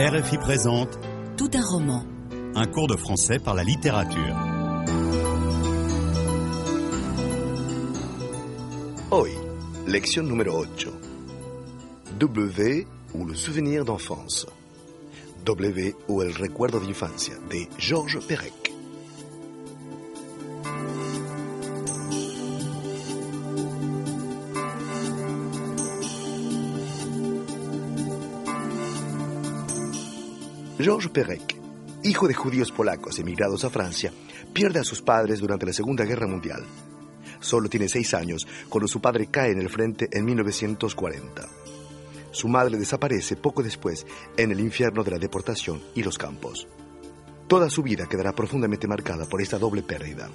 RFI présente Tout un roman. un cours de français par la littérature. Hoy, lección número 8. W ou le souvenir d'enfance. W ou el recuerdo de infancia de Georges Perec. Georges Perec, hijo de judíos polacos emigrados a Francia, pierde a sus padres durante la Segunda Guerra Mundial. Solo tiene seis años cuando su padre cae en el frente en 1940. Su madre desaparece poco después en el infierno de la deportación y los campos. Toda su vida quedará profundamente marcada por esta doble pérdida.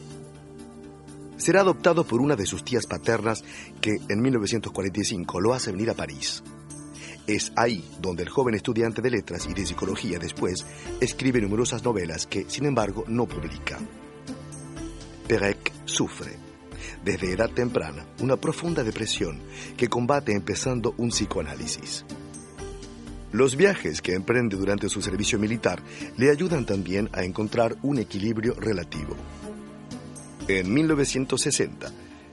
Será adoptado por una de sus tías paternas que en 1945 lo hace venir a París. Es ahí donde el joven estudiante de letras y de psicología después escribe numerosas novelas que, sin embargo, no publica. Perec sufre, desde edad temprana, una profunda depresión que combate empezando un psicoanálisis. Los viajes que emprende durante su servicio militar le ayudan también a encontrar un equilibrio relativo. En 1960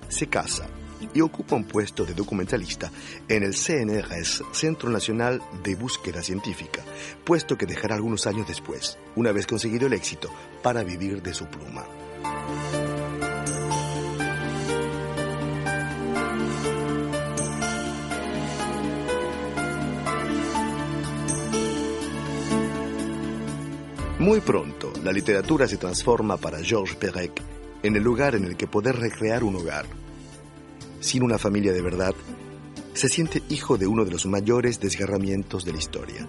se casa y ocupa un puesto de documentalista en el CNRS, Centro Nacional de Búsqueda Científica, puesto que dejará algunos años después, una vez conseguido el éxito, para vivir de su pluma. Muy pronto, la literatura se transforma para Georges Perec en el lugar en el que poder recrear un hogar. Sin una familia de verdad, se siente hijo de uno de los mayores desgarramientos de la historia,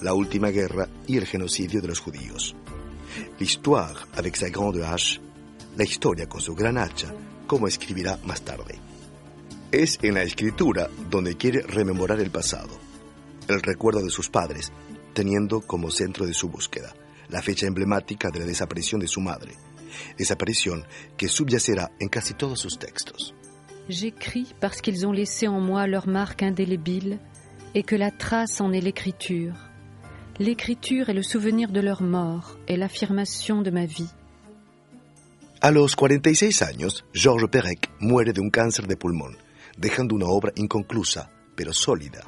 la última guerra y el genocidio de los judíos. L'histoire avec sa grande hache, la historia con su gran hacha, como escribirá más tarde. Es en la escritura donde quiere rememorar el pasado, el recuerdo de sus padres, teniendo como centro de su búsqueda la fecha emblemática de la desaparición de su madre, desaparición que subyacerá en casi todos sus textos. J'écris parce qu'ils ont laissé en moi leur marque indélébile et que la trace en est l'écriture. L'écriture est le souvenir de leur mort et l'affirmation de ma vie. A los 46 años, Georges Perec muere de un cáncer de pulmón, dejando una obra inconclusa, pero sólida.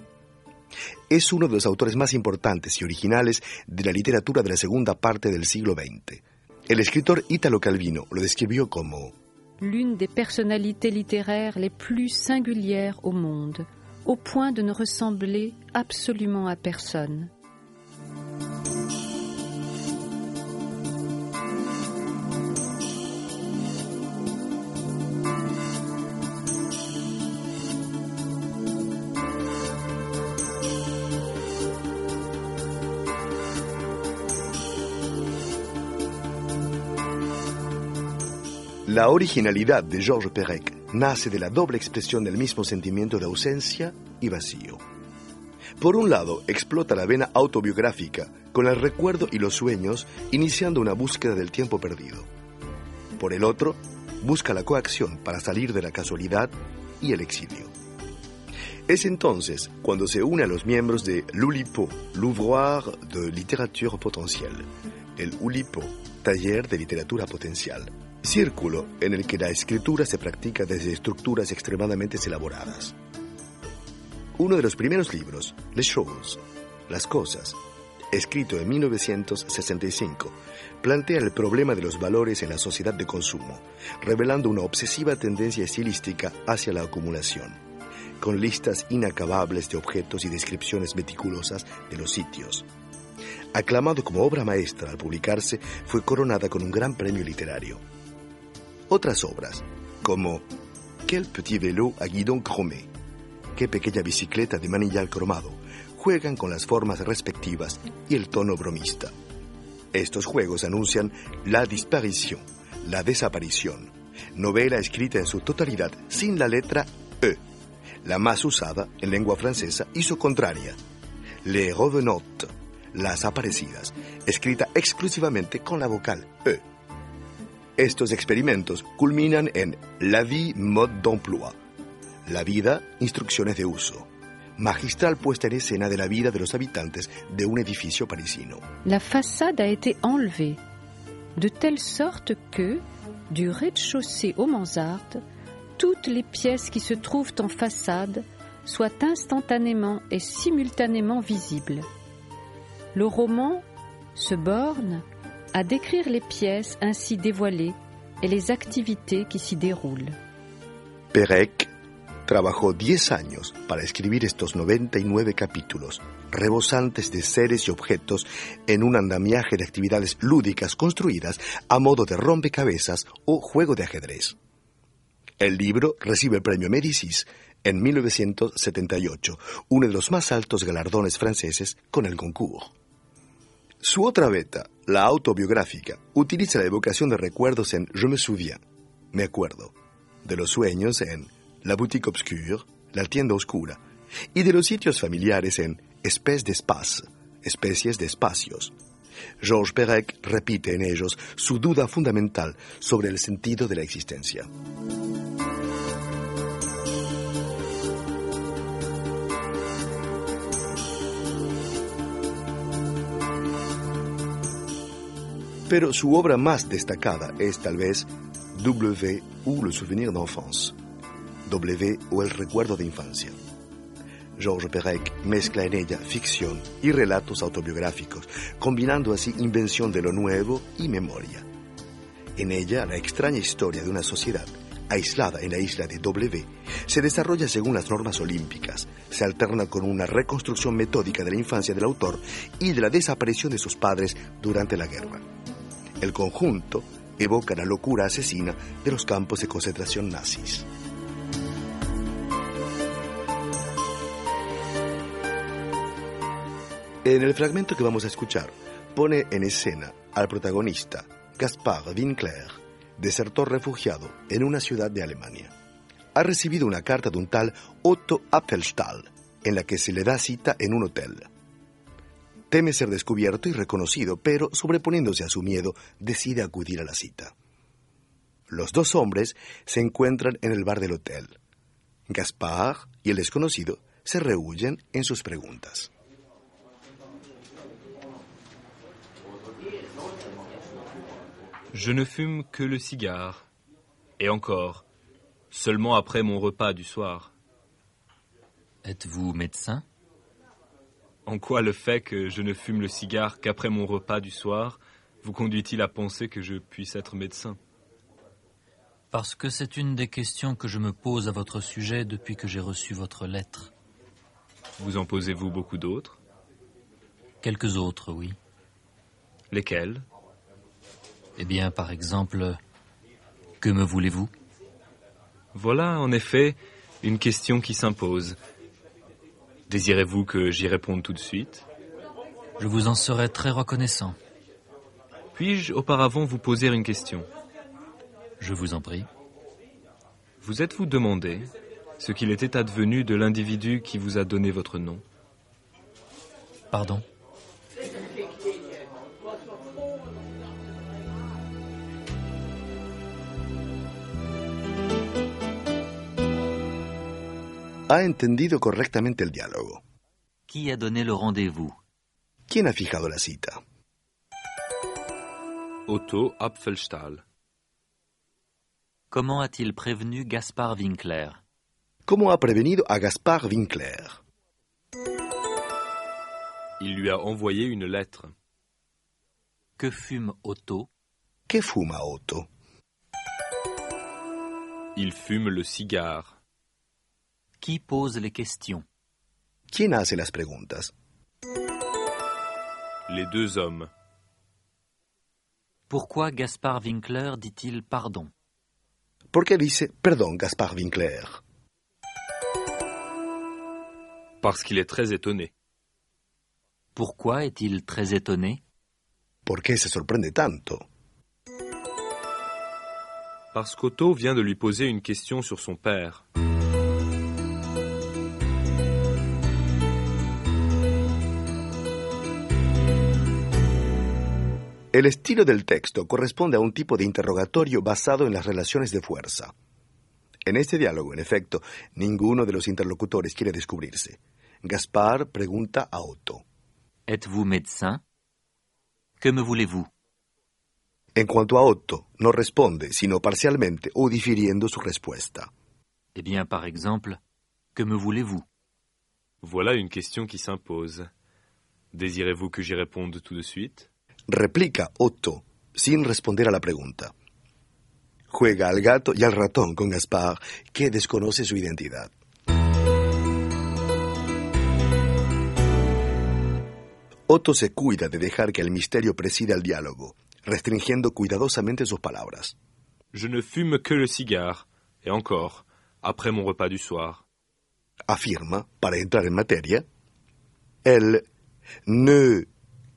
Es uno de los autores más importantes y originales de la literatura de la segunda parte del siglo XX. El escritor Italo Calvino lo describió como L'une des personnalités littéraires les plus singulières au monde, au point de ne ressembler absolument à personne. La originalidad de Georges Perec nace de la doble expresión del mismo sentimiento de ausencia y vacío. Por un lado, explota la vena autobiográfica con el recuerdo y los sueños, iniciando una búsqueda del tiempo perdido. Por el otro, busca la coacción para salir de la casualidad y el exilio. Es entonces cuando se une a los miembros de l'Oulipo, l'Ouvroir de Littérature Potentielle, el Oulipo, taller de literatura potencial, círculo en el que la escritura se practica desde estructuras extremadamente elaboradas. Uno de los primeros libros, Les Choses, Las Cosas, escrito en 1965, plantea el problema de los valores en la sociedad de consumo, revelando una obsesiva tendencia estilística hacia la acumulación, con listas inacabables de objetos y descripciones meticulosas de los sitios. Aclamado como obra maestra al publicarse, fue coronada con un gran premio literario. Otras obras, como Quel petit vélo à guidon chromé, Qué pequeña bicicleta de manillar cromado, juegan con las formas respectivas y el tono bromista. Estos juegos anuncian la disparición, la desaparición, novela escrita en su totalidad sin la letra E, la más usada en lengua francesa y su contraria, les revenantes, las aparecidas, escrita exclusivamente con la vocal E. Estos experimentos culminan en La vie mode d'emploi, la vida, instrucciones de uso, magistral puesta en escena de la vida de los habitantes de un edificio parisino. La façade a été enlevée, de telle sorte que, du rez-de-chaussée aux mansardes, toutes les pièces qui se trouvent en façade soient instantanément et simultanément visibles. Le roman se borne à décrire les pièces ainsi dévoilées et les activités qui s'y déroulent. Perec trabajó 10 años para escribir estos 99 capítulos, rebosantes de seres y objetos en un andamiaje de actividades lúdicas construidas a modo de rompecabezas o juego de ajedrez. El libro recibe el premio Médicis en 1978, uno de los más altos galardones franceses con el concours. Su otra beta, la autobiográfica, utiliza la evocación de recuerdos en Je me souviens, me acuerdo, de los sueños en La boutique obscure, la tienda oscura, y de los sitios familiares en Espèce d'espace, especies de espacios. Georges Perec repite en ellos su duda fundamental sobre el sentido de la existencia. Pero su obra más destacada es tal vez W ou Le souvenir d'enfance, W o El recuerdo de infancia. Georges Perec mezcla en ella ficción y relatos autobiográficos, combinando así invención de lo nuevo y memoria. En ella, la extraña historia de una sociedad aislada en la isla de W se desarrolla según las normas olímpicas, se alterna con una reconstrucción metódica de la infancia del autor y de la desaparición de sus padres durante la guerra. El conjunto evoca la locura asesina de los campos de concentración nazis. En el fragmento que vamos a escuchar, pone en escena al protagonista, Gaspard Winkler, desertor refugiado en una ciudad de Alemania. Ha recibido una carta de un tal Otto Apfelstahl, en la que se le da cita en un hotel. Teme ser descubierto y reconocido, pero sobreponiéndose a su miedo, decide acudir a la cita. Los dos hombres se encuentran en el bar del hotel. Gaspard y el desconocido se rehuyen en sus preguntas. Je ne fume que le cigare. Et encore, seulement après mon repas du soir. Êtes-vous médecin En quoi le fait que je ne fume le cigare qu'après mon repas du soir vous conduit-il à penser que je puisse être médecin? Parce que c'est une des questions que je me pose à votre sujet depuis que j'ai reçu votre lettre. Vous en posez-vous beaucoup d'autres? Quelques autres, oui. Lesquelles Eh bien, par exemple, que me voulez-vous? Voilà, en effet, une question qui s'impose. Désirez-vous que j'y réponde tout de suite? Je vous en serais très reconnaissant. Puis-je auparavant vous poser une question? Je vous en prie. Vous êtes-vous demandé ce qu'il était advenu de l'individu qui vous a donné votre nom? Pardon? Ha entendido correctamente el diálogo. Qui a donné le rendez-vous? ¿Quién ha fijado la cita? Otto Apfelstahl. Comment a-t-il prévenu Gaspard Winkler? ¿Cómo ha prevenido a Gaspard Winkler? Il lui a envoyé une lettre. Que fume Otto? ¿Qué fuma Otto? Il fume le cigare. Qui pose les questions? ¿Quién hace las preguntas? Les deux hommes. Pourquoi Gaspard Winkler dit-il pardon? ¿Por qué dice perdón Gaspard Winkler? Parce qu'il est très étonné. Pourquoi est-il très étonné? ¿Por qué se sorprende tanto? Parce qu'Otto vient de lui poser une question sur son père. El estilo del texto corresponde a un tipo de interrogatorio basado en las relaciones de fuerza. En este diálogo, en efecto, ninguno de los interlocutores quiere descubrirse. Gaspar pregunta a Otto. Êtes-vous médecin Que me voulez-vous En cuanto a Otto, no responde, sino parcialmente o difiriendo su respuesta. Eh bien, par exemple, que me voulez-vous Voilà une question qui s'impose. Désirez-vous que j'y réponde tout de suite Replica Otto, sin responder a la pregunta. Juega al gato y al ratón con Gaspar, que desconoce su identidad. Otto se cuida de dejar que el misterio presida el diálogo, restringiendo cuidadosamente sus palabras. Je ne fume que le cigare, et encore, après mon repas du soir. Afirma, para entrar en materia, el ne,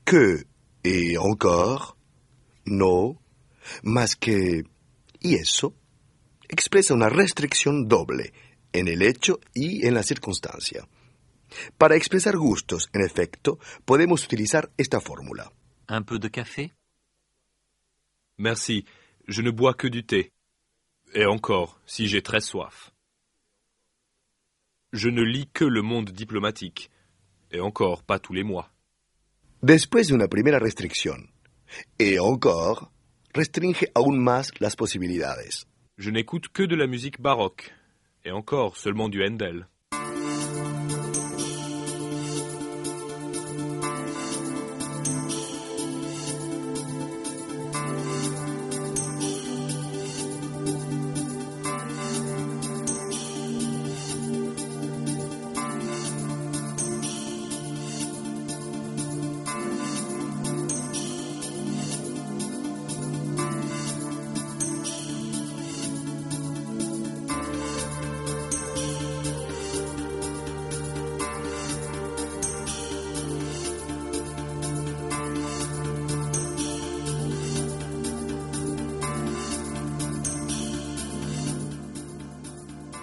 que et encore, no, más que y eso, expresa una restricción doble en el hecho y en la circunstancia. Para expresar gustos, en efecto, podemos utilizar esta fórmula. Un peu de café? Merci, je ne bois que du thé. Et encore, si j'ai très soif. Je ne lis que le monde diplomatique. Et encore, pas tous les mois. Después de una primera restricción, et encore, restringe aún más las posibilidades. Je n'écoute que de la musique baroque. Et encore, seulement du Handel.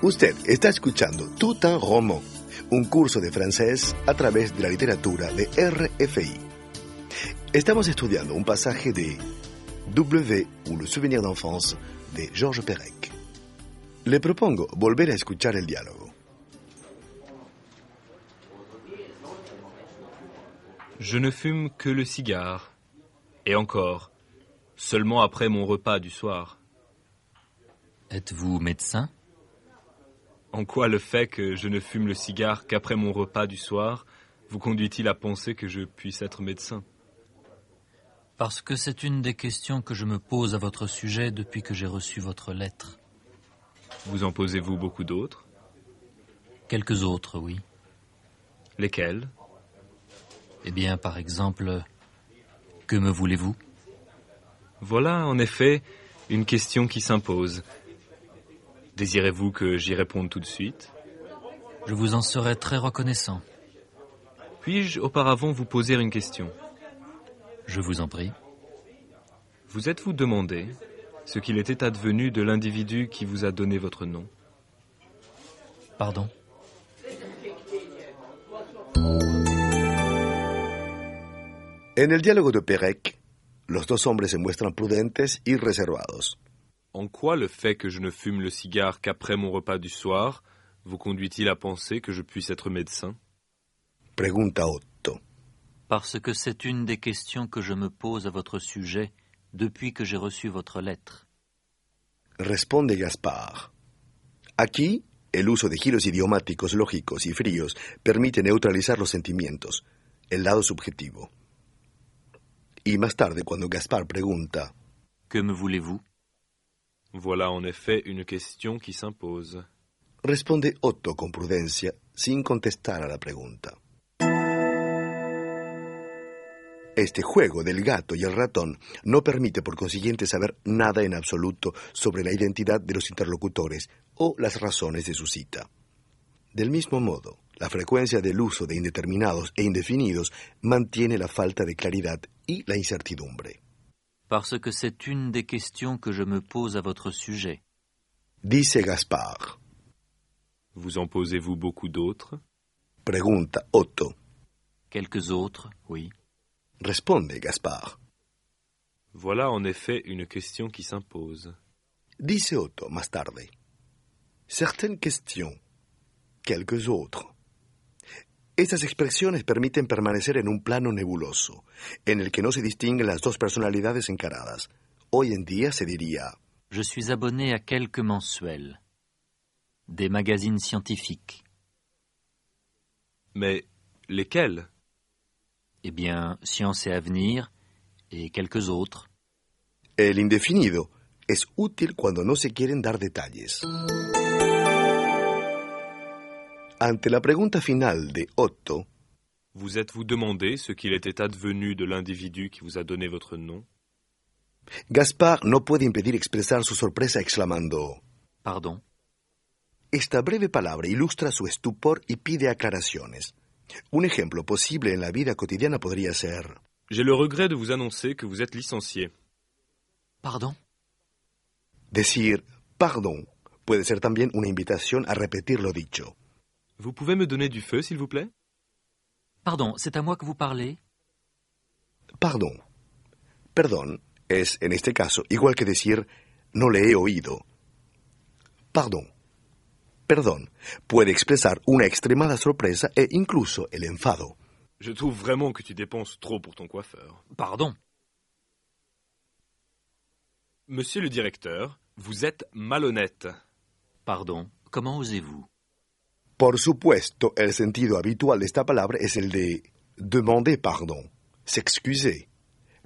Usted está escuchando Tout un roman, un curso de francés a través de la literatura de RFI. Estamos estudiando un pasaje de W ou Le souvenir d'enfance de Georges Perec. Le propongo volver a escuchar el diálogo. Je ne fume que le cigare. Et encore, seulement après mon repas du soir. Êtes-vous médecin? En quoi le fait que je ne fume le cigare qu'après mon repas du soir vous conduit-il à penser que je puisse être médecin? Parce que c'est une des questions que je me pose à votre sujet depuis que j'ai reçu votre lettre. Vous en posez-vous beaucoup d'autres? Quelques autres, oui. Lesquels Eh bien, par exemple, que me voulez-vous? Voilà, en effet, une question qui s'impose. Désirez-vous que j'y réponde tout de suite? Je vous en serais très reconnaissant. Puis-je auparavant vous poser une question? Je vous en prie. Vous êtes-vous demandé ce qu'il était advenu de l'individu qui vous a donné votre nom? Pardon? En el diálogo de Perec, los dos hombres se muestran prudentes y reservados. En quoi le fait que je ne fume le cigare qu'après mon repas du soir vous conduit-il à penser que je puisse être médecin? Pregunta Otto. Parce que c'est une des questions que je me pose à votre sujet depuis que j'ai reçu votre lettre. Responde Gaspar. Aquí, el uso de giros idiomáticos lógicos y fríos permite neutralizar los sentimientos, el lado subjetivo. Y más tarde, cuando Gaspar pregunta, Que me voulez-vous? Voilà en effet une question qui s'impose. responde Otto con prudencia, sin contestar a la pregunta. Este juego del gato y el ratón no permite por consiguiente saber nada en absoluto sobre la identidad de los interlocutores o las razones de su cita. Del mismo modo, la frecuencia del uso de indeterminados e indefinidos mantiene la falta de claridad y la incertidumbre. Parce que c'est une des questions que je me pose à votre sujet. Dice Gaspar. Vous en posez-vous beaucoup d'autres? Pregunta Otto. Quelques autres, oui. Responde Gaspar. Voilà en effet une question qui s'impose. Dice Otto más tarde. Certaines questions, quelques autres. Estas expresiones permiten permanecer en un plano nebuloso, en el que no se distinguen las dos personalidades encaradas. Hoy en día se diría Je suis abonné à quelques mensuels, des magazines scientifiques. Mais lesquels Eh bien, Science et Avenir et quelques autres. El indefinido es útil cuando no se quieren dar detalles. Ante la pregunta final de Otto, Vous êtes-vous demandé ce qu'il était advenu de l'individu qui vous a donné votre nom? Gaspar no puede impedir expresar su sorpresa exclamando, Pardon? Esta breve palabra ilustra su estupor y pide aclaraciones. Un ejemplo posible en la vida cotidiana podría ser, J'ai le regret de vous annoncer que vous êtes licencié. Pardon? Decir pardon puede ser también una invitación a repetir lo dicho. Vous pouvez me donner du feu, s'il vous plaît? Pardon, c'est à moi que vous parlez? Pardon. Perdón es, en este caso, igual que decir no le he oído. Pardon. Perdón puede expresar una extremada sorpresa e incluso el enfado. Je trouve vraiment que tu dépenses trop pour ton coiffeur. Pardon Monsieur le directeur, vous êtes malhonnête. Pardon, comment osez-vous? Por supuesto, el sentido habitual de esta palabra es el de demander pardon, s'excuser,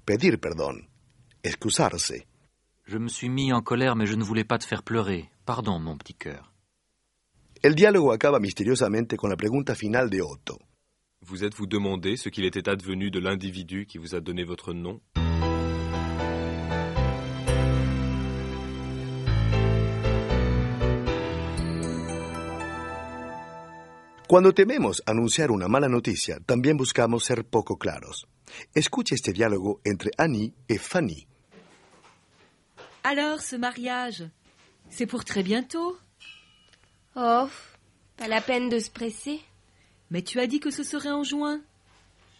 pedir perdón, excusarse. Je me suis mis en colère, mais je ne voulais pas te faire pleurer. Pardon, mon petit cœur. El diálogo acaba misteriosamente con la pregunta final de Otto. Vous êtes-vous demandé ce qu'il était advenu de l'individu qui vous a donné votre nom? Cuando tememos anunciar una mala noticia, también buscamos ser poco claros. Escuche este diálogo entre Annie y Fanny. Alors, ce mariage, c'est pour très bientôt? Oh, pas la peine de se presser. Mais tu as dit que ce serait en juin.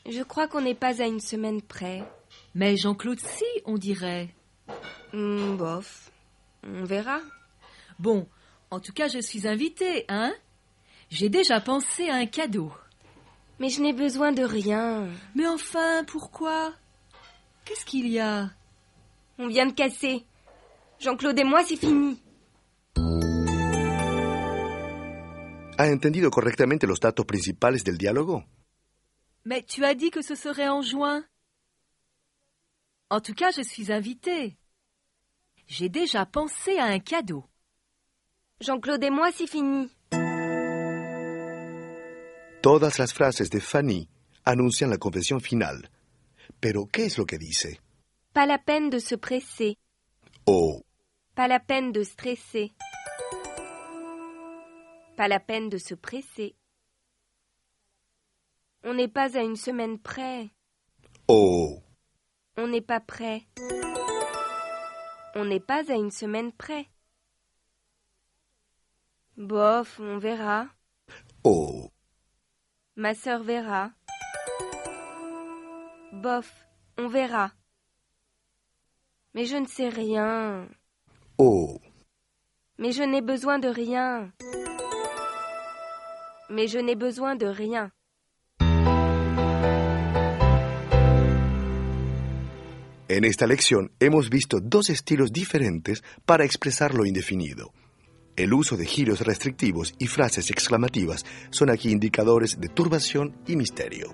Je crois qu'on n'est pas à une semaine près. Mais Jean-Claude, si, on dirait. Hmm, bof. On verra. Bon, en tout cas, je suis invitée, hein? J'ai déjà pensé à un cadeau. Mais je n'ai besoin de rien. Mais enfin, pourquoi? Qu'est-ce qu'il y a? On vient de casser. Jean-Claude et moi, c'est fini. ¿Ha entendido correctamente los datos principales del diálogo? Mais tu as dit que ce serait en juin. En tout cas, je suis invitée. J'ai déjà pensé à un cadeau. Jean-Claude et moi, c'est fini. Todas las frases de Fanny anuncian la confesión final. Pero, ¿qué es lo que dice? Pas la peine de se presser. O, Pas la peine de stresser. Pas la peine de se presser. On n'est pas à une semaine près. o, On n'est pas prêt. On n'est pas à une semaine près. Bof, on verra. o, Ma sœur verra. Bof, on verra. Mais je ne sais rien. o. Mais je n'ai besoin de rien. Mais je n'ai besoin de rien. En esta lección hemos visto dos estilos diferentes para expresar lo indefinido. El uso de giros restrictivos y frases exclamativas son aquí indicadores de turbación y misterio.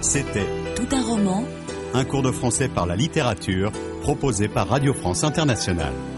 C'était Tout un roman un cours de français par la littérature proposé par Radio France Internationale.